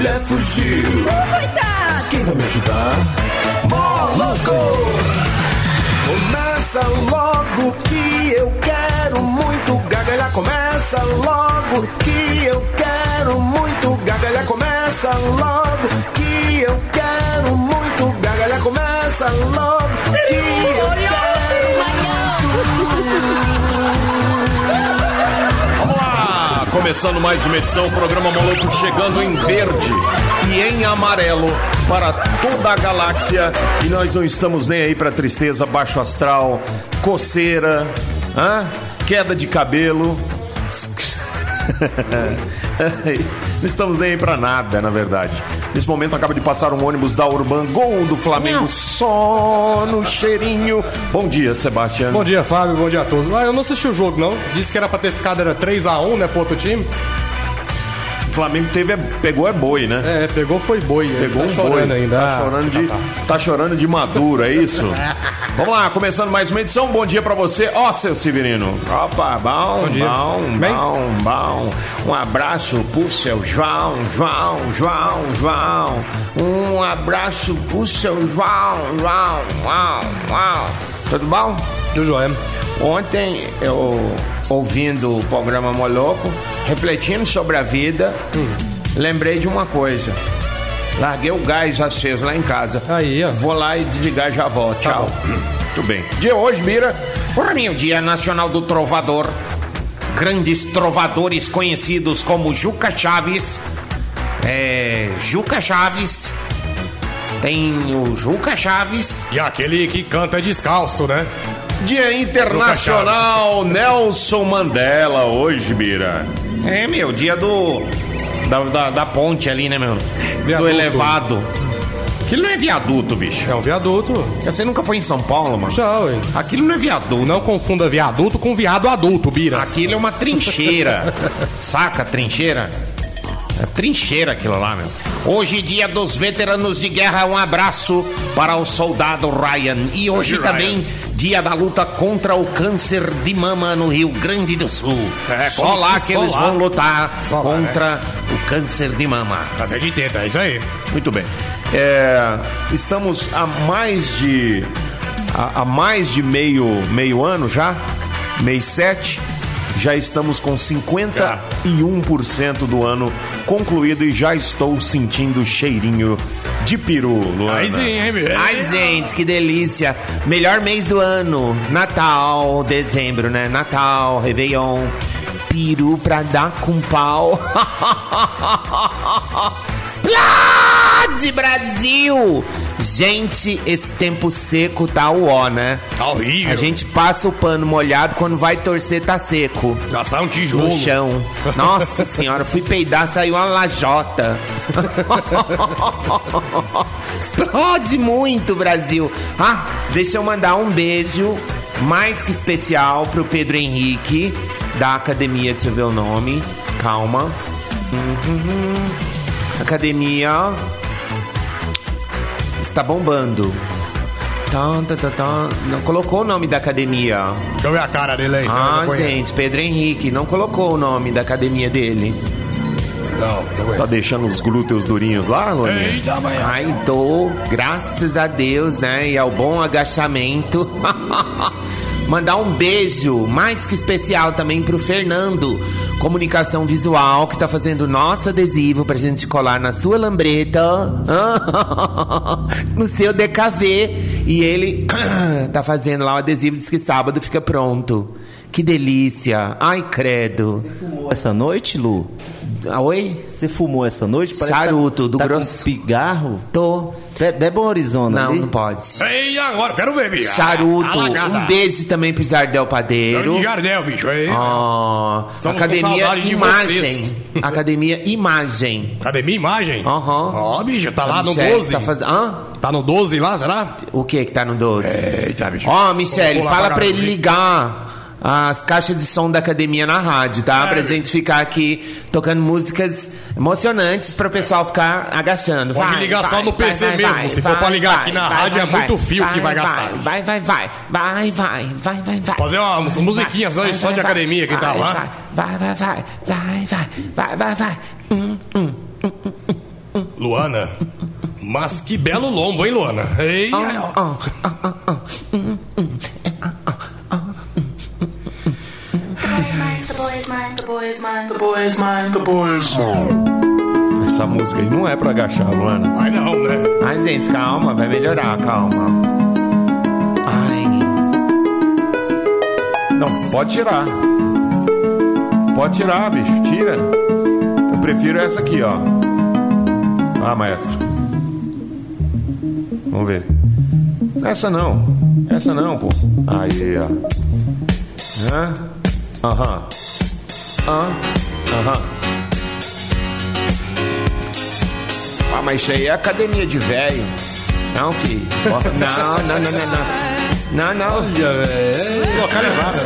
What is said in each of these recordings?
mulher fugiu. Coitado! Quem vai me ajudar? Moloco! Começa logo que eu quero muito gargalhar. Começa logo que eu quero muito gargalhar. Começa logo que eu quero muito gargalhar. Começa logo que eu quero lá! Começando mais uma edição, o programa Maluco chegando em verde e em amarelo para toda a galáxia. E nós não estamos nem aí para tristeza, baixo astral, coceira, hã? queda de cabelo. Não estamos nem aí pra nada, na verdade. Nesse momento acaba de passar um ônibus da Urban Gol do Flamengo só no cheirinho. Bom dia, Sebastião. Bom dia, Fábio. Bom dia a todos. Ah, eu não assisti o jogo, não. Disse que era pra ter ficado era 3x1, né, pro outro time. O Flamengo teve, pegou é boi, né? É, pegou foi boi. Pegou tá um chorando boi. ainda. Tá Ah, chorando, de, tá, tá. tá chorando de maduro, é isso? Vamos lá, começando mais uma edição. Bom dia pra você. Ó, seu Severino. Opa, bom, Bom dia. bom, Bem? bom, bom. Um abraço pro seu João, João, João, João. Um abraço pro seu João, João, João, João. Tudo bom? Do Joé. Ontem eu, ouvindo o programa Moloco, refletindo sobre a vida, lembrei de uma coisa. Larguei o gás aceso lá em casa. Aí, ó. Vou lá e desligar já volto. Tchau. Tudo bem. Dia hoje, Mira. Para mim, o Dia Nacional do Trovador. Grandes trovadores conhecidos como Juca Chaves. É. Juca Chaves. Tem o Juca Chaves. E aquele que canta descalço, né? Dia Internacional Nelson Mandela hoje, Bira. É, meu, dia do. Da, da, da ponte ali, né, meu? Do Viaduto. elevado. Aquilo não é viaduto, bicho. É um viaduto. Você nunca foi em São Paulo, mano? Já, ué. Aquilo não é viaduto. Não confunda viaduto com viado adulto, Bira. Aquilo é uma trincheira. Saca trincheira? É trincheira aquilo lá, meu. Hoje, dia dos veteranos de guerra, um abraço para o soldado Ryan. E hoje Hoje, também, dia da luta contra o câncer de mama no Rio Grande do Sul. É, só lá que eles lá. vão lutar Só lá, contra o câncer de mama. Câncer de teta, é isso aí. Muito bem. É, estamos há mais de há mais de meio meio ano já, mês 7, já estamos com 51% do ano concluído e já estou sentindo cheirinho de peru, Luana. Aí sim, hein? Ai, gente, que delícia. Melhor mês do ano. Natal, dezembro, né? Natal, Réveillon. Peru pra dar com pau. Explode, Brasil! Gente, esse tempo seco tá o ó, né? Tá horrível. A gente passa o pano molhado, quando vai torcer tá seco. Gastar um tijolo. No chão. Nossa senhora, fui peidar, saiu uma lajota. Explode muito, Brasil. Ah, deixa eu mandar um beijo mais que especial pro Pedro Henrique, da academia, deixa eu ver o nome. Calma. Uhum. Academia está bombando. Tá, tá, tá, tá. Não colocou o nome da academia. Deixa eu ver a cara dele aí. Ah, gente, Pedro Henrique não colocou o nome da academia dele. Não, não Tá conheço. deixando os glúteos durinhos lá, Luaninha? Eita, mãe. Ai, tô, graças a Deus, né? E ao bom agachamento. Mandar um beijo mais que especial também pro Fernando, comunicação visual, que tá fazendo nosso adesivo pra gente colar na sua lambreta, no seu DKV. E ele tá fazendo lá o adesivo, diz que sábado fica pronto. Que delícia. Ai, credo. fumou essa noite, Lu? Ah, Oi? Você fumou essa noite? Parece que Charuto, tá, do tá grosso. com pigarro? Tô. Be bebe uma Arizona Não, ali. não pode. Ei, agora, quero ver, bicho. Charuto, Alagada. um beijo também pro Jardel Padeiro. Grande Jardel, bicho. Ei. Ah, Estamos com Academia Imagem. Academia Imagem. Academia Imagem? Aham. Ó, bicho, tá lá no Michele 12. Tá faz... Hã? Tá no 12 lá, será? O que que tá no 12? Eita, bicho. Ó, Michele, Vou lá fala pagar pra ele ligar as caixas de som da academia na rádio, tá? Pra gente ficar aqui tocando músicas emocionantes para o pessoal ficar agachando. Pode vai, ligar vai, só no vai, PC mesmo. Se for pra ligar aqui na rádio, é muito fio que vai gastar. Vai, vai, vai. Vai, vai, vai, vai, vai. Fazer uma musiquinha só, só de academia que tá lá. Vai, vai, vai. Vai, vai, vai, vai, vai. Hum, hum, Luana. Mas que belo lombo, hein, Luana? Ei, oh, oh, oh, oh, oh. Mine, the boy is mine, the boy is mine, the boy is Essa música aí não é pra agachar, Luana. Ai, não, né? Ai, gente, calma, vai melhorar, calma. Ai. Não, pode tirar. Pode tirar, bicho. Tira. Eu prefiro essa aqui, ó. Ah, maestro. Vamos ver. Essa não. Essa não, pô. Aí, ó. Hã? Aham. Aham. Ah, mas isso aí é academia de velho. Não, filho. Não, não, não, não, não. Não, não. Localizada.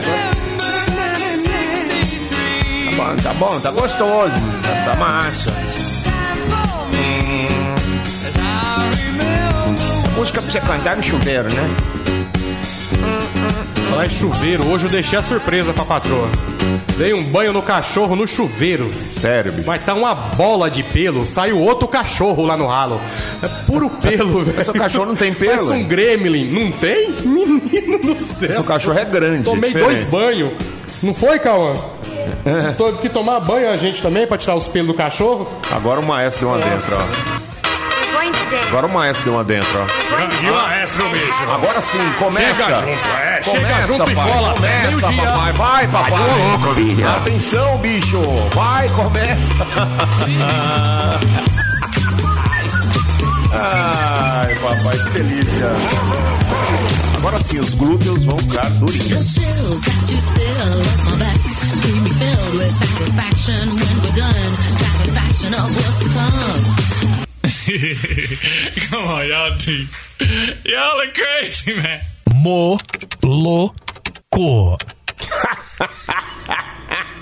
Tá bom, tá bom, tá gostoso. Tá, tá massa. Hum. Música pra você cantar no chuveiro, né? Em chuveiro, hoje eu deixei a surpresa pra patroa. Dei um banho no cachorro no chuveiro. Sério, bicho. Mas tá uma bola de pelo, saiu outro cachorro lá no ralo. É puro pelo, velho. Seu cachorro não tem pelo, Parece um gremlin. Não tem? Menino do céu. Seu cachorro é grande. Tomei diferente. dois banhos. Não foi, Cauã? Teve que tomar banho a gente também pra tirar os pelos do cachorro? Agora o maestro deu uma dentro, ó. Agora o maestro deu uma dentro, ó. Grande maestro, bicho. Agora sim, começa. Chega junto, é. Começa, chega junto e pai. cola. Começa, Meio-dia. papai. Vai, papai. Atenção, bicho. Vai, começa. Ai, papai, que delícia. Agora sim, os glúteos vão ficar durinhos. chills that you spill up my back leave me filled with satisfaction when we're done. Satisfaction of what's to come. Come on, y'all do. Y'all are crazy, man. Moloco.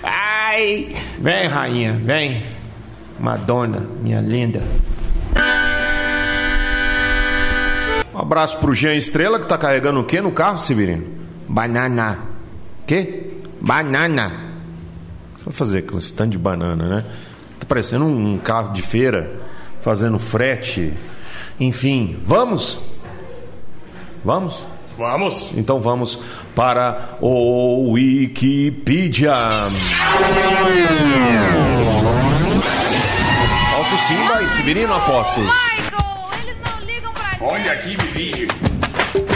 Ai! Vem, rainha, vem. Madonna, minha linda. Um abraço pro Jean Estrela, que tá carregando o quê no carro, Severino? Banana. Quê? Banana. O que vai fazer com esse tanto de banana, né? Tá parecendo um carro de feira, fazendo frete. Enfim, vamos? Vamos? Vamos. Então vamos para o Wikipedia. Falso Simba e Severino Apóstolo. Michael, eles não ligam pra gente. Olha que bebê.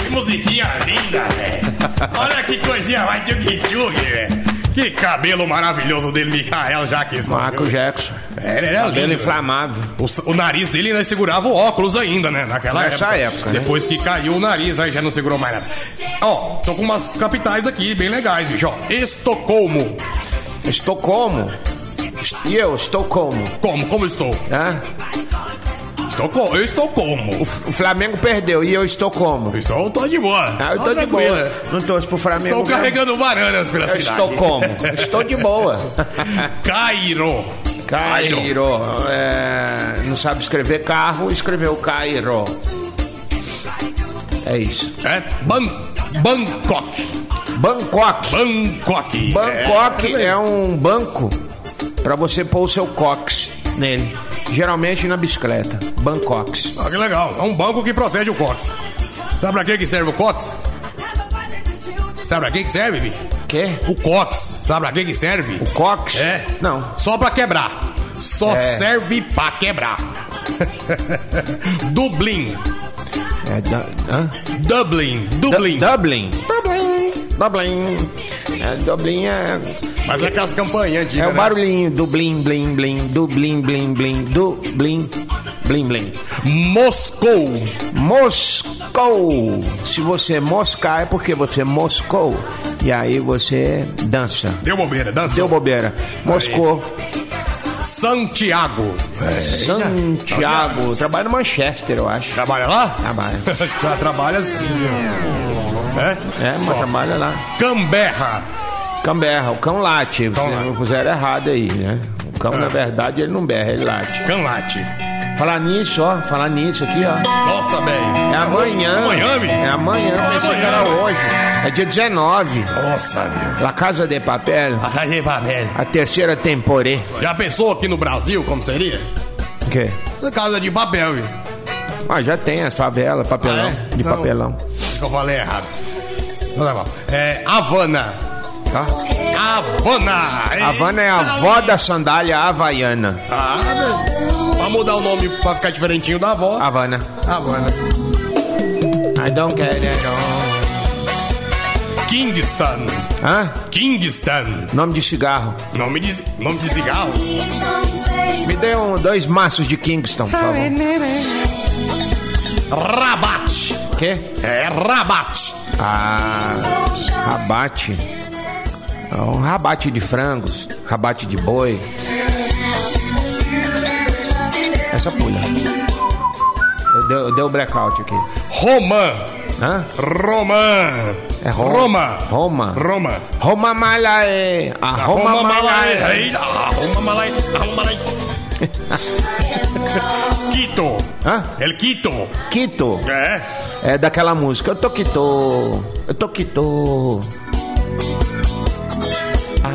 Que musiquinha linda, velho. Olha que coisinha mais tchug-tchug, velho. Que cabelo maravilhoso dele, Mikael Jackson. Marco viu? Jackson. É, ele era Cabelo lindo. inflamável. O, o nariz dele ainda segurava o óculos ainda, né? Naquela Nessa época. época, né? Depois que caiu o nariz, aí já não segurou mais nada. Ó, tô com umas capitais aqui bem legais, bicho. Ó, Estocolmo. Estocolmo. E eu, Estocolmo. Como? Como estou? Hã? Estou, eu estou como? O, F- o Flamengo perdeu e eu estou como? Estou, tô de boa. Ah, eu Tô de boa. Não torço pro Flamengo. Estou não. carregando bananas pela Eu cidade. estou como? Estou de boa. Cairo. Cairo. É, não sabe escrever carro, escreveu Cairo. É isso. É? Ban Bangkok. Bangkok. Bangkok. Bangkok é, um banco pra você pôr o seu cox nele. Geralmente na bicicleta. Bangkok. Ah, que legal. É um banco que protege o cox. Sabe pra que que serve o cox? Sabe pra que que serve, Vi? Quê? O cox. Sabe pra que que serve? O cox? É. Não. Só pra quebrar. Só É. serve pra quebrar. Dublin. É hã? Dublin. Dublin. Du- Dublin. Dublin. É, Dublin é. Mas é aquelas campanhas É antigas, o né? barulhinho do blim, blim, blim, do blim, blim, blim, do blim, blim, blim. Moscou. Moscou. Se você moscar é porque você moscou. E aí você dança. Deu bobeira, dança. Deu bobeira. Moscou. Santiago. Santiago. Trabalha no Manchester, eu acho. Trabalha lá? Trabalha. Já trabalha assim. É? É, mas trabalha lá. Canberra. Cão berra, o cão late. Cão Vocês late. não puseram errado aí, né? O cão, na verdade, ele não berra, ele late. Canlate. Falar nisso, ó. Falar nisso aqui, ó. Nossa, velho. É amanhã. Amanhã? É amanhã. É Pensei que amanhã. era hoje. É dia 19. Nossa, meu. La Casa de Papel. Aí, velho. A terceira temporada. Já pensou aqui no Brasil como seria? O quê? Casa de papel, viu? Ah, já tem as favelas, papelão. Ah, é? De Não. papelão. Acho que eu falei errado. Não tá bom. É Havana. Tá? Havana. Havana é a avó da sandália havaiana. Ah, meu. Pra mudar o nome pra ficar diferentinho da avó. Havana. Havana. I don't care all. Kingston. Hã? Kingston. Nome de cigarro. Nome de, nome de cigarro? Me dê um, dois maços de Kingston, por favor. Rabat. Quê? É Rabat. Ah, rabate. É Um rabate de frangos, rabate de boi. Essa pula. Eu deu, deu blackout aqui. Romã. Hã? Romã. É Ro- Roma. Roma. Roma. Roma Malae. A Roma. Malae. Ah, Roma Malae. Ah, Roma Malae. Quito. Hã? El Quito. Quito. É. É daquela música. Eu tô Quito. Eu tô Quito.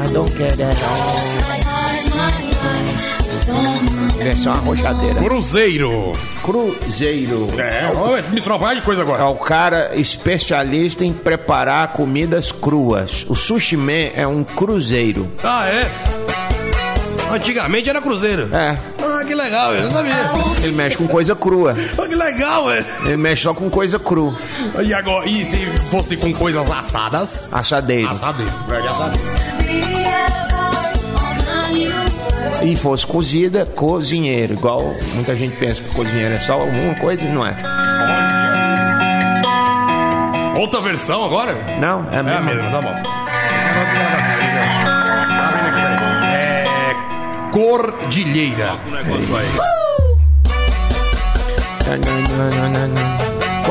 I don't care at all. Versão arrochadeira. Cruzeiro. Cruzeiro. É, olha, misturar um de coisa É agora. o cara especialista em preparar comidas cruas. O sushi man é um cruzeiro. Ah, é? Antigamente era Cruzeiro. É, Ah, que legal, eu não sabia. ele mexe com coisa crua. Ah, que legal, velho. Ele mexe só com coisa cru. E agora, e se fosse com coisas assadas? Assadeiro. Assadeiro. Verde assadeiro. E fosse cozida, cozinheiro. Igual muita gente pensa que cozinheiro é só uma coisa e não é. Outra versão agora? Não, é a É a mesma. mesma, tá bom. Tá vendo aqui, peraí. É. Cordilheira.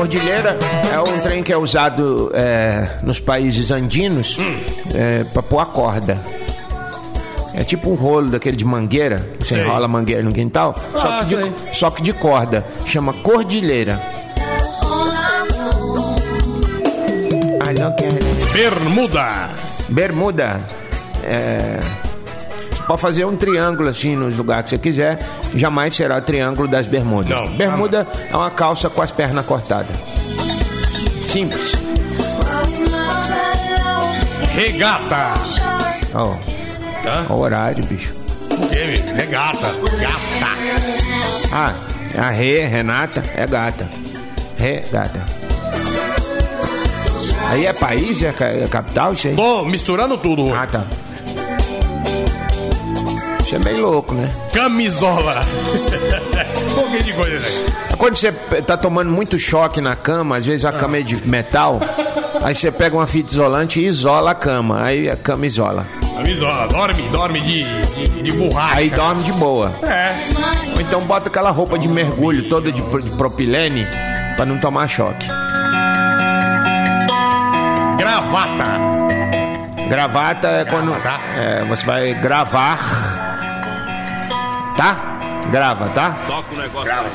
Cordilheira é um trem que é usado é, nos países andinos é, pra pôr a corda. É tipo um rolo daquele de mangueira, que você Sei. enrola a mangueira no quintal, só, Ah, que sei. de, só que de corda. Chama cordilheira. Bermuda. Bermuda. É, pode fazer um triângulo assim nos lugares que você quiser, jamais será o triângulo das bermudas. Não, Bermuda é uma calça com as pernas cortadas. Simples. Regata. Ó, Hã? ó o horário, bicho. O quê, meu? Regata. Gata. Ah, a Rê, Renata, é gata. Rê, gata. Aí é país, é, é capital, isso aí? Tô misturando tudo. Ah, tá. Isso é meio louco, né? Camisola. um pouquinho de coisa, né? Quando você tá tomando muito choque na cama, às vezes a cama é de metal, aí você pega uma fita isolante e isola a cama, aí a cama isola. Camisola. Dorme, dorme de, de, de borracha. Aí dorme de boa. É. Ou então bota aquela roupa de mergulho toda de, pro- de propilene pra não tomar choque. Gravata. Gravata é quando Gravata. é, você vai gravar, tá? Grava, tá? Grava.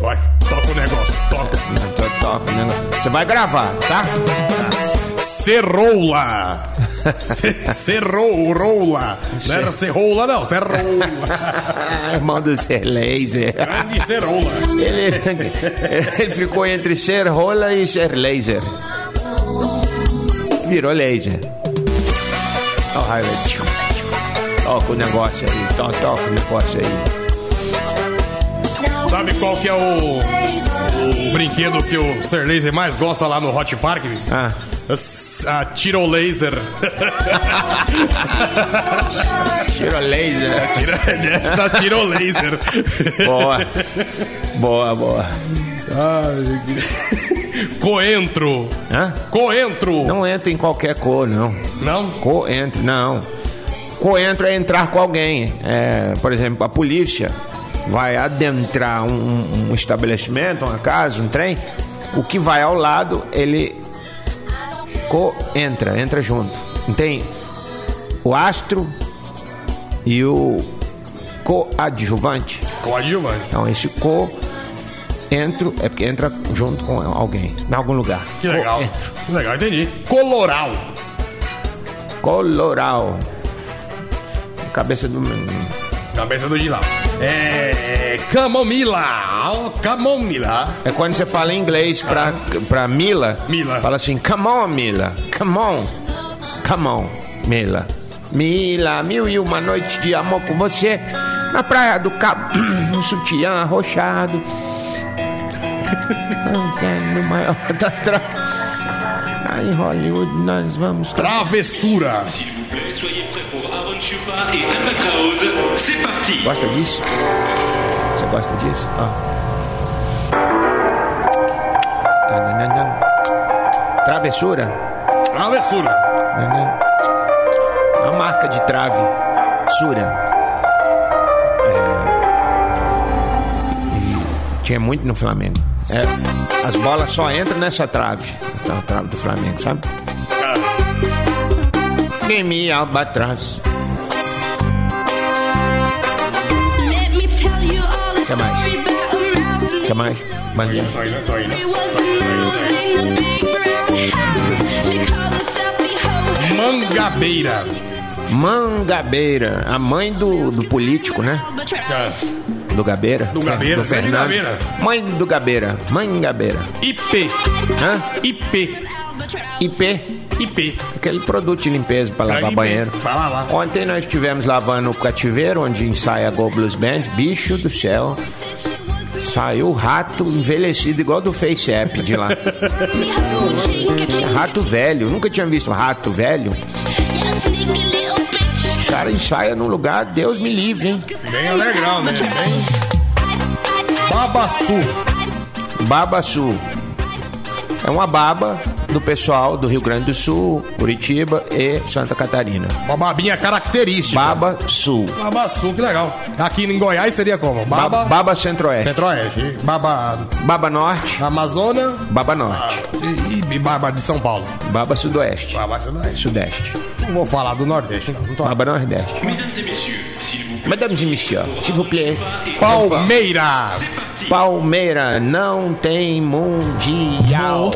Vai, toca o negócio. Toca. To- toca o negócio. Você vai gravar, tá? Serroula. Ce- Serroula. Não era serroula, não. Serroula. Irmão do ser laser. Grande serroula. Ele, ele ficou entre ser rola e ser laser. Virou laser. Ó, o Toca o negócio aí. to- Toca o negócio aí. Sabe qual que é o, o brinquedo que o Sir Laser mais gosta lá no Hot Park? Ah. A tiro laser. Tira laser. Tira, da tiro laser. Boa. Boa, boa. Coentro. Hã? Coentro. Não entra em qualquer cor, não. Não? Coentro, não. Coentro é entrar com alguém. É, por exemplo, a polícia vai adentrar um, um estabelecimento, uma casa, um trem. O que vai ao lado, ele coentra, entra junto. Tem o astro e o coadjuvante. Coadjuvante. Então, esse co entro é porque entra junto com alguém, em algum lugar. Que legal. Que legal, entendi. Coloral. Coloral. Cabeça do. Cabeça do Gilal. É. Camomila. Ó, Camomila. É quando você fala em inglês pra, pra Mila. Mila. Fala assim, come on, Mila. Come on. Come on, Mila. Mila, mil e uma noite de amor com você. Na praia do Cabo. Um sutiã arrochado. No maior Aí, em Hollywood, nós vamos... Travessura. S'il vous plaît, soyez prêts pour Aaron Chupa et Albatraoz. C'est parti Gosta disso? Você gosta disso? Ó. Não, não, não, não. Travessura? Travessura. Não, não. Uma marca de trave. Sura. É... Tinha muito no Flamengo. É, as bolas só entram nessa trave. Essa trave do Flamengo, sabe? Albatroz. Let me all the Que mais? O que mais? Mangabeira. Mangabeira, a mãe do, do político, né? Do Gabeira? Do Gabeira, Do Fernando. Gabeira. Mãe do Gabeira, mãe Gabeira. IP. Hã? IP. IP, IP. aquele produto de limpeza para lavar IP. banheiro. Vai lavar. Ontem nós estivemos lavando o cativeiro, onde ensaia a Go Blues Band. Bicho do céu. Saiu o rato envelhecido igual do Face App de lá. rato velho. Nunca tinha visto um rato velho. Cara ensaia num lugar, Deus me livre, hein? Bem alegrão, né? Bem. Babaçu. Babaçu. É uma baba do pessoal do Rio Grande do Sul, Curitiba e Santa Catarina. Uma babinha característica. Baba Sul. Babaçu, que legal. Aqui em Goiás seria como? Baba, Baba. Baba Centro-Oeste. Centro-Oeste. Baba Baba Norte. Amazônia Baba Norte. e, e Baba de São Paulo. Baba Sudoeste. Baba Sudeste. Sudeste. Não vou falar do Nordeste, não. não tô... Baba Nordeste. Mesdames et messieurs, s'il vous plaît. Mesdames e messieurs, s'il vous plaît. Palmeira. Palmeira não tem mundial.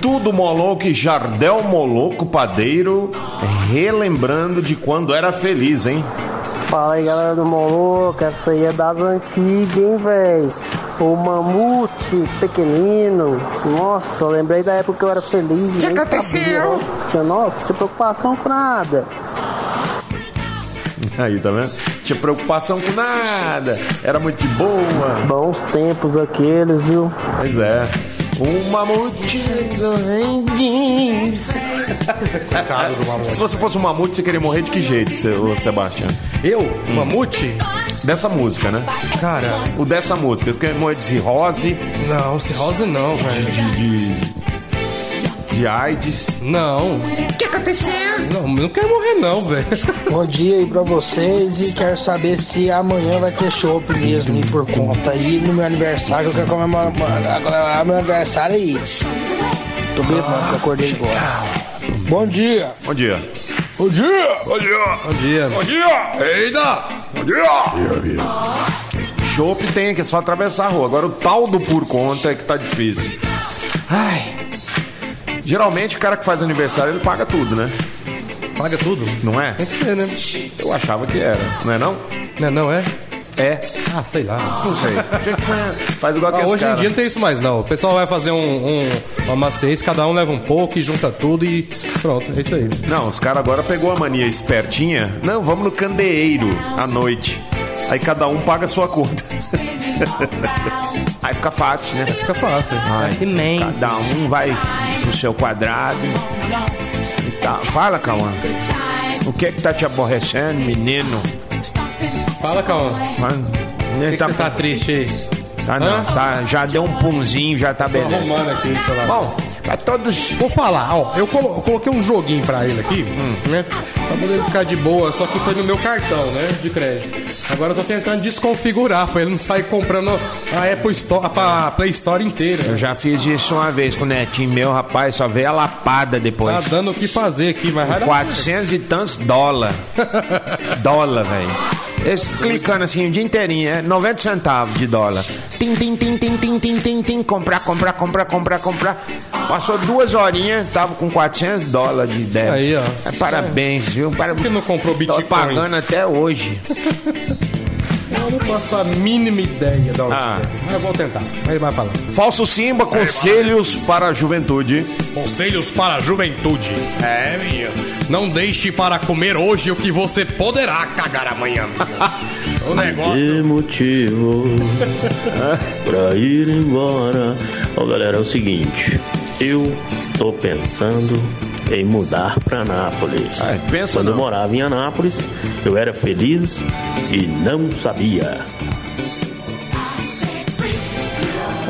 Tudo Moloco e Jardel Moloco Padeiro, relembrando de quando era feliz, hein? Fala aí galera do Moloco, essa aí é das antigas, hein, véi? O mamute pequenino. Nossa, eu lembrei da época que eu era feliz. O que aconteceu? Tinha, nossa, não tinha preocupação com nada. Aí, tá vendo? Tinha preocupação com nada, era muito de boa. Bons tempos aqueles, viu? Pois é. Um mamute. Se você fosse um mamute, você queria morrer de que jeito, seu Sebastião? Eu? Mamute? Dessa música, né? Cara, O dessa música. Você queria morrer de cirrose, não, cirrose não, velho. de, de, de AIDS. Não. O que aconteceu? Não, não quero morrer não, velho. Bom dia aí pra vocês e quero saber se amanhã vai ter chopp mesmo e por conta. E no meu aniversário, eu quero comemorar, comemorar meu aniversário aí. Tô bebendo, que acordei agora. Bom dia! Bom dia. Bom dia! Bom dia. Bom dia. Bom dia. Eita. Bom dia. Chopp tem que é só atravessar a rua. Agora o tal do por conta é que tá difícil. Ai. Geralmente o cara que faz aniversário ele paga tudo, né? Paga tudo? Não é? Tem que ser, né? Eu achava que era. Não é não? Não, não é? É. Ah, sei lá. Não sei. Gente faz igual Ah, que hoje em dia não tem isso mais, não. O pessoal vai fazer um, um, uma maciez, cada um leva um pouco e junta tudo e pronto, é isso aí. Não, os caras agora pegou a mania espertinha. Não, vamos no candeeiro à noite. Aí cada um paga a sua conta. Aí fica fácil, né? Fica fácil. Ai, Cada um vai pro seu quadrado. E tá. Fala, Cauã. O que é que tá te aborrecendo, menino? Fala, Cauã. Mano, Por que, que tá, você tá triste aí? tá não, Hã? tá, já deu um punzinho, já tá Tô beleza. arrumando aqui, sei lá. Bom, pra todos. Vou falar, ó, eu, colo- eu coloquei um joguinho pra ele aqui, né? Pra poder ficar de boa, só que foi no meu cartão, né? De crédito. Agora eu tô tentando desconfigurar pra ele não sair comprando a Apple Store, a Play Store inteira. Eu já fiz isso uma vez com o netinho meu, rapaz, só veio a lapada depois. Tá dando o que fazer aqui, mas vai dar 400 e tantos dólar. dólar, velho. Esse clicando assim o dia inteirinho, é 90 centavos de dólar. Tim, tim, tim, tim, tim, tim, tim, tim, comprar, comprar, comprar, comprar, comprar. Passou duas horinhas, tava com 400 dólares de débito. Aí, ó. É, parabéns, viu? Parabéns. Por que não comprou Tô Bitcoin? pagando até hoje. Eu não faço a mínima ideia da onde Ah. é. Mas eu vou tentar. Aí vai falar. Falso Simba, conselhos para a juventude. Conselhos para a juventude. É, minha. Não deixe para comer hoje o que você poderá cagar amanhã. o negócio. Que motivo pra ir embora? Ó, galera, é o seguinte. Eu tô pensando em mudar pra Anápolis. Ah, pensa Quando eu não. morava em Anápolis, eu era feliz e não sabia.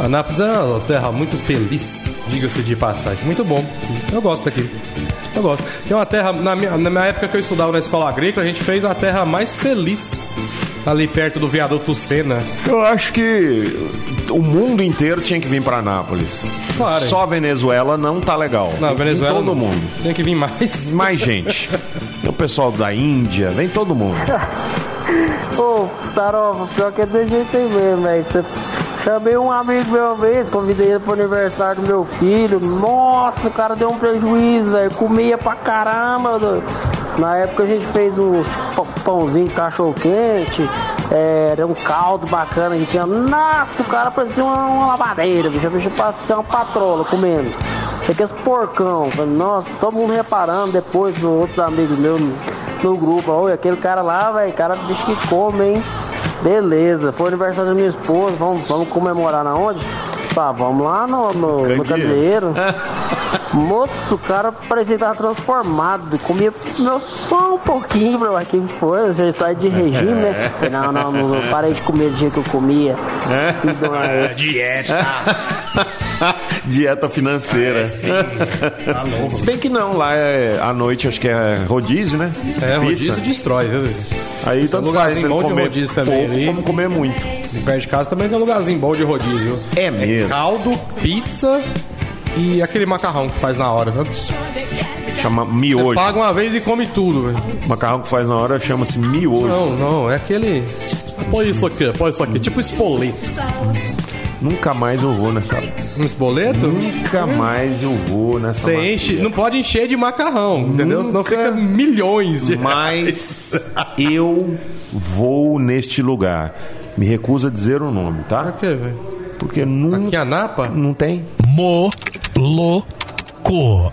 Anápolis é uma terra muito feliz, diga-se de passagem. Muito bom. Eu gosto daqui. Eu gosto. Que é uma terra, na minha, na minha época que eu estudava na escola agrícola, a gente fez a terra mais feliz. Ali perto do viaduto Sena. Eu acho que o mundo inteiro tinha que vir para Anápolis. Claro? Só a Venezuela não tá legal. Não, Tem vir Venezuela. Todo não. mundo. Tem que vir mais. Mais gente. Tem o pessoal da Índia, vem todo mundo. Ô, Tarofa, pior que é desse jeito aí mesmo, velho. Cê- Chamei um amigo meu uma vez, convidei ele pro aniversário do meu filho. Nossa, o cara deu um prejuízo, velho. Comia pra caramba, doido. Na época a gente fez uns pão- pãozinho de cachorro quente, era um caldo bacana que tinha. Nossa, o cara parecia uma, uma lavadeira, bicho. A bicha parecia uma patrola comendo. Isso aqui é esse porcão. Nossa, todo mundo reparando depois, outros amigos meus no, grupo. Olha, aquele cara lá, velho, cara bicho que come, hein? Beleza, foi o aniversário da minha esposa, vamos, vamos comemorar na onde? Tá, vamos lá no, no, no. Moço, o cara parecia que tava transformado, comia meu só um pouquinho, bro, mas que foi? Você sai de regime, né? Falei, Não, não, não, não, parei de comer do jeito que eu comia. É, dieta. Dieta financeira. Tá louco. Se bem que não, lá é à noite acho que é rodízio, né? É, Pizza. rodízio destrói, viu? Aí Tem tanto um faz lugarzinho ele bom de comer rodízio também pouco, como comer muito. E perto de casa também tem um lugarzinho bom de rodízio. viu? É mesmo. Caldo, pizza e aquele macarrão que faz na hora, sabe? Chama Você miojo. paga uma vez e come tudo, velho. O macarrão que faz na hora chama-se miojo. Não, não, é aquele. Põe isso aqui, põe isso aqui. Tipo espoleto. Nunca mais eu vou nessa. Um espoleto? Nunca mais eu vou nessa. Você macia. enche. Não pode encher de macarrão, entendeu? Senão fica milhões de Mas eu vou neste lugar. Me recusa a dizer o nome, tá? Por quê, velho? Porque nunca. Aqui em Anapa? Não tem. Moloco.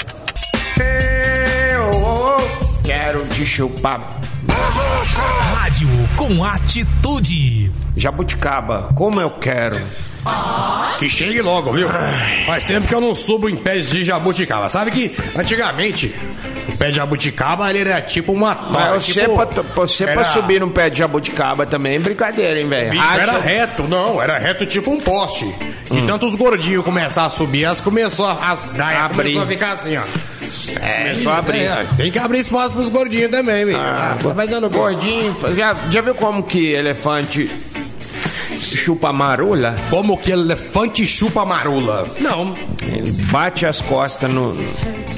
Quero te chupar. Rádio com atitude. Jabuticaba, como eu quero. Que chegue logo, viu? Faz tempo que eu não subo em pés de jabuticaba. Sabe que antigamente o pé de jabuticaba ele era tipo uma Mas tora, você, tipo, pra, você pra era- subir num pé de jabuticaba também é brincadeira, hein, velho? Bicho, era reto, não, era reto tipo um poste. E tanto os gordinhos começaram a subir, elas começou a rasgar e Abrir. começou a ficar assim, ó. É, Começou a abrir. é, tem que abrir espaço pros gordinhos também, meu. Ah, Ah, mas eu não Gordinho, já, já viu como que elefante chupa marula? Como que elefante chupa marula? Não. Ele bate as costas no,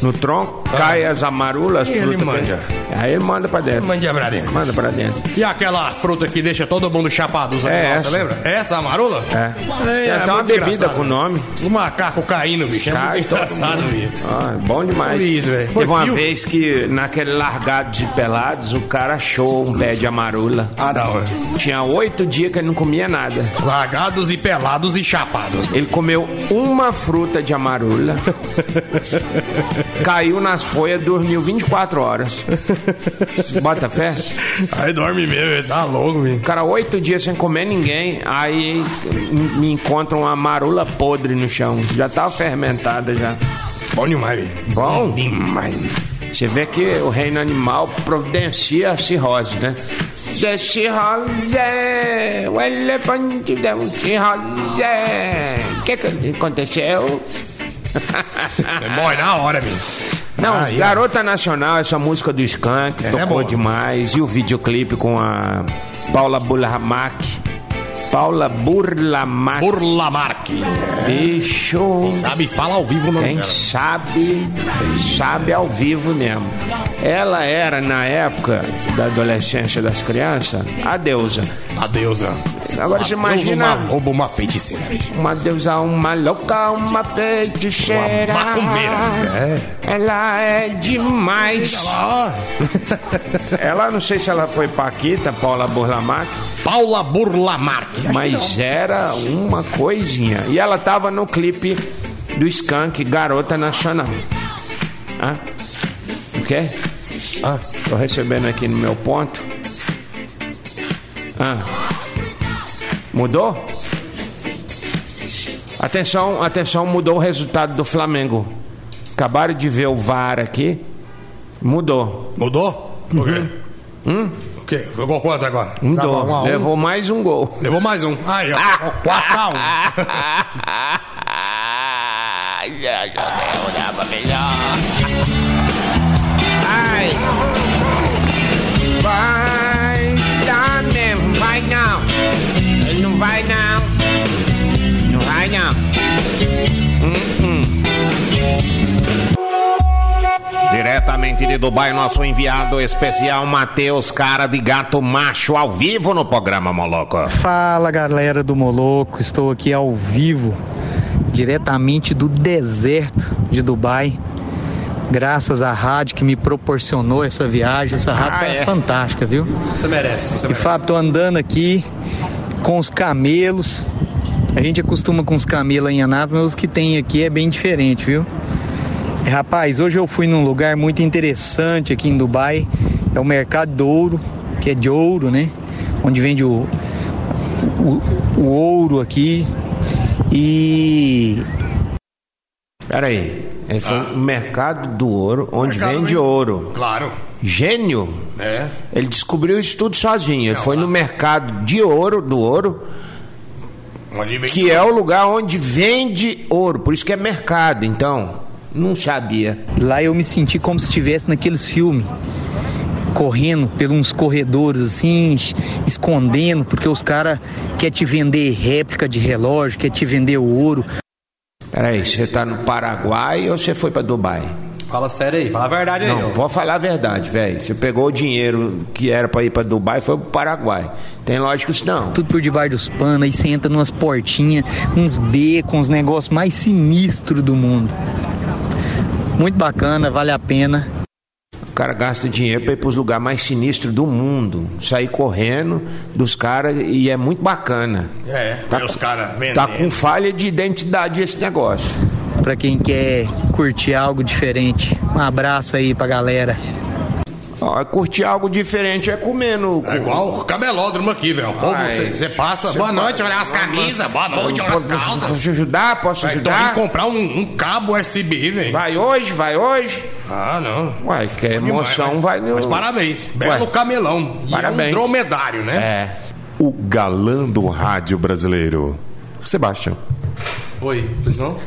no tronco, cai as amarulas, Ah. E ele dentro. Aí manda pra dentro. Manda pra dentro. Manda pra dentro. E aquela fruta que deixa todo mundo chapado usando É calça, essa. lembra? Essa amarula? É. Tem até uma muito bebida engraçado. com nome. Os macacos caindo, bicho. É Cai muito todo engraçado, bicho. Ah, bom demais. Isso, velho. Teve uma fio? vez que naquele Largados e Pelados o cara achou um pé de amarula. Ah, não. Tinha oito dias que ele não comia nada. Largados e pelados e chapados. Ele comeu uma fruta de amarula, caiu nas folhas, dormiu 24 horas. Bota fé? Aí dorme mesmo, tá louco, velho. Cara, oito dias sem comer ninguém, aí me encontra uma amarula podre no chão. Já tava fermentada já. Bom demais, velho. Bom demais. Você vê que o reino animal providencia a cirrose, né? De cirrose, o elefante deu cirrose. O que, que aconteceu? Morre na hora, velho. Não, Aí, ó. Garota Nacional, essa música do Skank, É, tocou boa. demais. E o videoclipe com a Paula Burlamac. Paula Burlamac. Burlamac. Bicho. Quem sabe fala ao vivo o nome Quem dela. sabe, sabe ao vivo mesmo. Ela era, na época da adolescência das crianças, a deusa. A deusa. Agora você imagina. Uma, rouba uma feiticeira. Uma deusa, uma louca, uma feiticeira. Uma macumbeira. Ela é demais. ela, não sei se ela foi Paquita, Paula Burlamac. Paula Burlamac. Mas era uma coisinha. E ela tava no clipe do Skank, Garota Nacional. Hã? O quê? Ah. Tô recebendo aqui no meu ponto. Ah. Mudou? Atenção, atenção, mudou o resultado do Flamengo. Acabaram de ver o VAR aqui. Mudou. Mudou? O quê? Hum? O quê? Jogou quanto agora? Mudou. Tava um a um? Levou mais um gol. Levou mais um. Aí, ó. 4x1. Já joguei, dava melhor. Não vai não. Não vai não. Hum, hum. Diretamente de Dubai, nosso enviado especial Matheus Cara de Gato Macho ao vivo no programa Moloco. Fala galera do Moloco, estou aqui ao vivo, diretamente do deserto de Dubai. Graças à rádio que me proporcionou essa viagem, essa rádio Ah, é, é? fantástica, viu? Você merece, você E merece. Fábio, tô andando aqui com os camelos. A gente acostuma com os camelos em Anápolis, mas os que tem aqui é bem diferente, viu? E, rapaz, hoje eu fui num lugar muito interessante aqui em Dubai. É o Mercado do Ouro, que é de ouro, né? Onde vende o, o, o ouro aqui. E Pera aí. Ele foi no mercado do ouro, onde Mercado vende vem- ouro. Claro. Gênio. É. Ele descobriu isso tudo sozinho. Ele foi no mercado de ouro, do ouro, que é o lugar onde vende ouro. Por isso que é mercado. Então, não sabia. Lá eu me senti como se estivesse naqueles filmes, correndo pelos corredores assim, es- escondendo, porque os caras querem te vender réplica de relógio, quer te vender ouro. Peraí, você tá no Paraguai ou você foi pra Dubai? Fala sério aí, fala a verdade aí. Não, pode falar a verdade, velho. Você pegou o dinheiro que era pra ir pra Dubai e foi pro Paraguai. Tem lógico isso não. Tudo por debaixo dos panos, aí você entra numas portinhas, uns becos, uns negócios mais sinistros do mundo. Muito bacana, vale a pena. O cara gasta dinheiro pra ir pros lugares mais sinistros do mundo. Sair correndo dos caras e é muito bacana. É, Tá os com- caras. Tá com falha de identidade esse negócio. Pra quem quer curtir algo diferente. Um abraço aí pra galera. Ó, curtir algo diferente é comendo. É igual o camelódromo aqui, velho. O povo, Ai. você passa, boa noite, olha as camisas, boa noite, olha as calças. Posso ajudar? Posso Vai, ajudar? indo comprar um, um cabo USB, velho. Vai hoje, vai hoje. Ah, não. Uai, que emoção Demais, vai mas, no. mas parabéns. Belo Ué. camelão. E Parabéns. um dromedário, né? É. O galã do rádio brasileiro. Sebastião. Oi, pois não?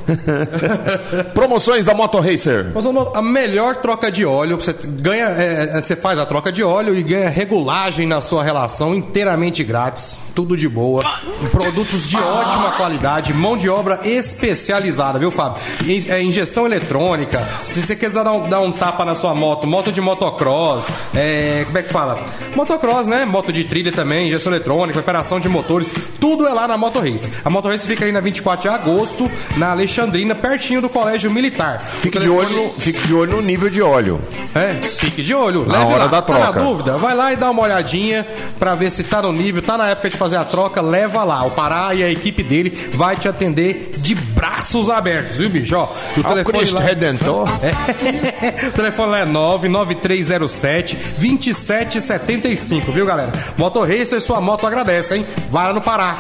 Promoções da Moto Racer. A melhor troca de óleo. Você ganha, é, é, você faz a troca de óleo e ganha regulagem na sua relação inteiramente grátis. Tudo de boa. Produtos de ótima qualidade, mão de obra especializada, viu, Fábio? É, injeção eletrônica. Se você quiser dar um, dar um tapa na sua moto, moto de motocross, é, como é que fala? Motocross, né? Moto de trilha também, injeção eletrônica, operação de motores, tudo é lá na Moto Race. A Moto Race fica aí na 24 de agosto, na Alexandrina, pertinho do Colégio Militar. Fique de, olho no, fique de olho no nível de óleo. É, fique de olho. Na hora lá. da Tá troca. na dúvida? Vai lá e dá uma olhadinha pra ver se tá no nível, tá na época de fazer a troca, leva lá. O Pará e a equipe dele vai te atender de braços abertos, viu, bicho? Ó, o Ao Cristo Redentor. É, o telefone lá é 99307 2775, viu, galera? Moto Racer, sua moto agradece, hein? Vai lá no Pará.